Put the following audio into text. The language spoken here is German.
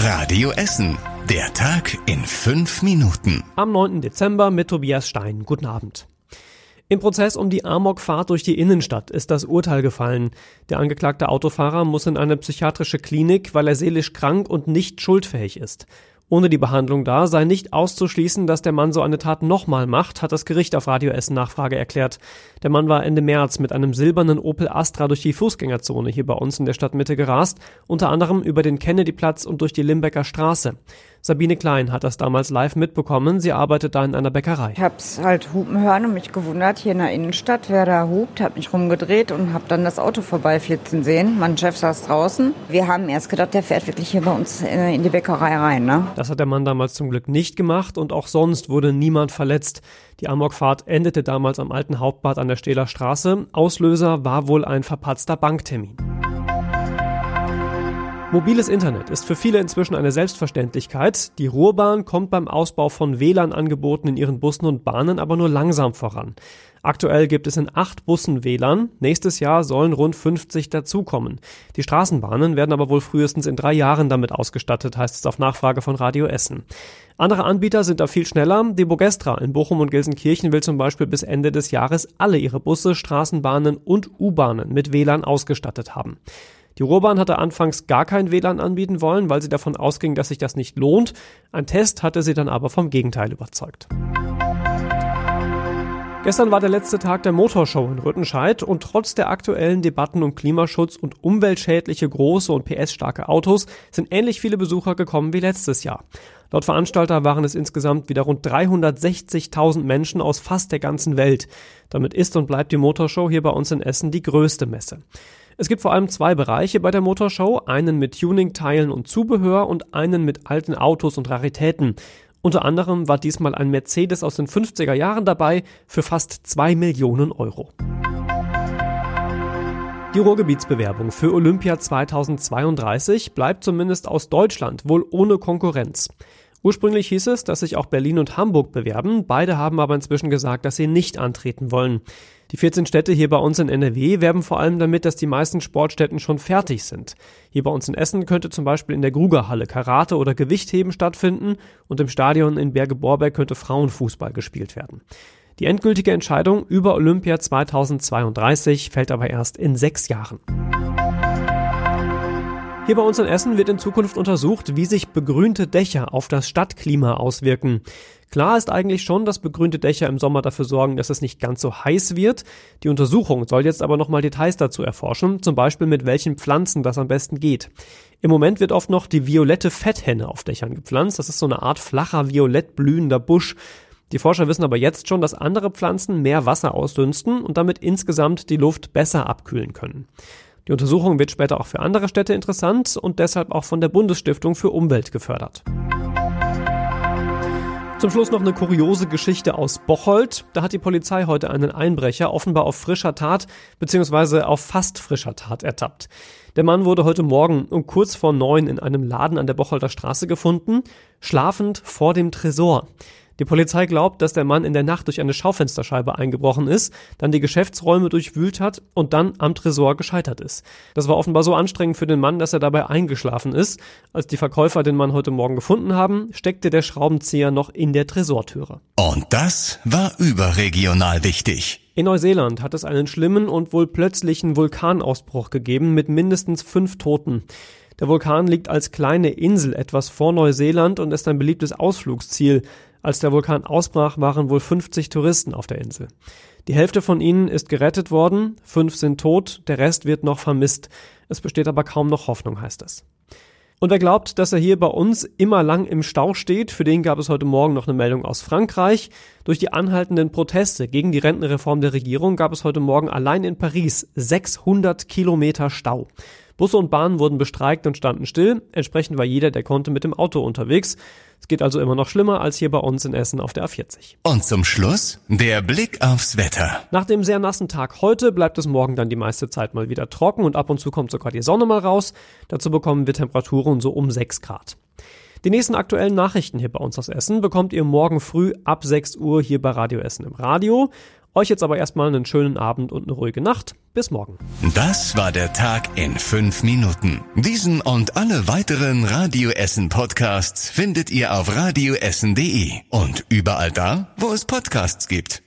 Radio Essen. Der Tag in fünf Minuten. Am 9. Dezember mit Tobias Stein. Guten Abend. Im Prozess um die Amokfahrt durch die Innenstadt ist das Urteil gefallen. Der angeklagte Autofahrer muss in eine psychiatrische Klinik, weil er seelisch krank und nicht schuldfähig ist. Ohne die Behandlung da sei nicht auszuschließen, dass der Mann so eine Tat nochmal macht, hat das Gericht auf Radio Essen Nachfrage erklärt. Der Mann war Ende März mit einem silbernen Opel Astra durch die Fußgängerzone hier bei uns in der Stadtmitte gerast, unter anderem über den Kennedyplatz und durch die Limbecker Straße. Sabine Klein hat das damals live mitbekommen. Sie arbeitet da in einer Bäckerei. Ich hab's halt hupen hören und mich gewundert hier in der Innenstadt, wer da hupt, hab mich rumgedreht und hab dann das Auto vorbeiflitzen sehen. Mein Chef saß draußen. Wir haben erst gedacht, der fährt wirklich hier bei uns in die Bäckerei rein. Ne? Das hat der Mann damals zum Glück nicht gemacht und auch sonst wurde niemand verletzt. Die Amokfahrt endete damals am alten Hauptbad an der Stähler Straße. Auslöser war wohl ein verpatzter Banktermin. Mobiles Internet ist für viele inzwischen eine Selbstverständlichkeit. Die Ruhrbahn kommt beim Ausbau von WLAN-Angeboten in ihren Bussen und Bahnen aber nur langsam voran. Aktuell gibt es in acht Bussen WLAN. Nächstes Jahr sollen rund 50 dazukommen. Die Straßenbahnen werden aber wohl frühestens in drei Jahren damit ausgestattet, heißt es auf Nachfrage von Radio Essen. Andere Anbieter sind da viel schneller. Die Bogestra in Bochum und Gelsenkirchen will zum Beispiel bis Ende des Jahres alle ihre Busse, Straßenbahnen und U-Bahnen mit WLAN ausgestattet haben. Die Ruhrbahn hatte anfangs gar kein WLAN anbieten wollen, weil sie davon ausging, dass sich das nicht lohnt. Ein Test hatte sie dann aber vom Gegenteil überzeugt. Gestern war der letzte Tag der Motorshow in Rüttenscheid und trotz der aktuellen Debatten um Klimaschutz und umweltschädliche große und PS-starke Autos sind ähnlich viele Besucher gekommen wie letztes Jahr. Laut Veranstalter waren es insgesamt wieder rund 360.000 Menschen aus fast der ganzen Welt. Damit ist und bleibt die Motorshow hier bei uns in Essen die größte Messe. Es gibt vor allem zwei Bereiche bei der Motorshow, einen mit Tuning-Teilen und Zubehör und einen mit alten Autos und Raritäten. Unter anderem war diesmal ein Mercedes aus den 50er Jahren dabei für fast zwei Millionen Euro. Die Ruhrgebietsbewerbung für Olympia 2032 bleibt zumindest aus Deutschland wohl ohne Konkurrenz. Ursprünglich hieß es, dass sich auch Berlin und Hamburg bewerben, beide haben aber inzwischen gesagt, dass sie nicht antreten wollen. Die 14 Städte hier bei uns in NRW werben vor allem damit, dass die meisten Sportstätten schon fertig sind. Hier bei uns in Essen könnte zum Beispiel in der Grugerhalle Karate oder Gewichtheben stattfinden und im Stadion in Berge-Borbeck könnte Frauenfußball gespielt werden. Die endgültige Entscheidung über Olympia 2032 fällt aber erst in sechs Jahren. Hier bei uns in Essen wird in Zukunft untersucht, wie sich begrünte Dächer auf das Stadtklima auswirken. Klar ist eigentlich schon, dass begrünte Dächer im Sommer dafür sorgen, dass es nicht ganz so heiß wird. Die Untersuchung soll jetzt aber nochmal Details dazu erforschen, zum Beispiel mit welchen Pflanzen das am besten geht. Im Moment wird oft noch die violette Fetthenne auf Dächern gepflanzt. Das ist so eine Art flacher, violett blühender Busch. Die Forscher wissen aber jetzt schon, dass andere Pflanzen mehr Wasser ausdünsten und damit insgesamt die Luft besser abkühlen können. Die Untersuchung wird später auch für andere Städte interessant und deshalb auch von der Bundesstiftung für Umwelt gefördert. Zum Schluss noch eine kuriose Geschichte aus Bocholt. Da hat die Polizei heute einen Einbrecher offenbar auf frischer Tat bzw. auf fast frischer Tat ertappt. Der Mann wurde heute Morgen um kurz vor neun in einem Laden an der Bocholter Straße gefunden, schlafend vor dem Tresor. Die Polizei glaubt, dass der Mann in der Nacht durch eine Schaufensterscheibe eingebrochen ist, dann die Geschäftsräume durchwühlt hat und dann am Tresor gescheitert ist. Das war offenbar so anstrengend für den Mann, dass er dabei eingeschlafen ist. Als die Verkäufer den Mann heute Morgen gefunden haben, steckte der Schraubenzieher noch in der Tresortüre. Und das war überregional wichtig. In Neuseeland hat es einen schlimmen und wohl plötzlichen Vulkanausbruch gegeben mit mindestens fünf Toten. Der Vulkan liegt als kleine Insel etwas vor Neuseeland und ist ein beliebtes Ausflugsziel. Als der Vulkan ausbrach, waren wohl 50 Touristen auf der Insel. Die Hälfte von ihnen ist gerettet worden, fünf sind tot, der Rest wird noch vermisst. Es besteht aber kaum noch Hoffnung, heißt es. Und wer glaubt, dass er hier bei uns immer lang im Stau steht, für den gab es heute Morgen noch eine Meldung aus Frankreich. Durch die anhaltenden Proteste gegen die Rentenreform der Regierung gab es heute Morgen allein in Paris 600 Kilometer Stau. Busse und Bahnen wurden bestreikt und standen still. Entsprechend war jeder, der konnte, mit dem Auto unterwegs. Es geht also immer noch schlimmer als hier bei uns in Essen auf der A40. Und zum Schluss der Blick aufs Wetter. Nach dem sehr nassen Tag heute bleibt es morgen dann die meiste Zeit mal wieder trocken und ab und zu kommt sogar die Sonne mal raus. Dazu bekommen wir Temperaturen so um 6 Grad. Die nächsten aktuellen Nachrichten hier bei uns aus Essen bekommt ihr morgen früh ab 6 Uhr hier bei Radio Essen im Radio. Euch jetzt aber erstmal einen schönen Abend und eine ruhige Nacht. Bis morgen. Das war der Tag in fünf Minuten. Diesen und alle weiteren Radio Essen Podcasts findet ihr auf radioessen.de und überall da, wo es Podcasts gibt.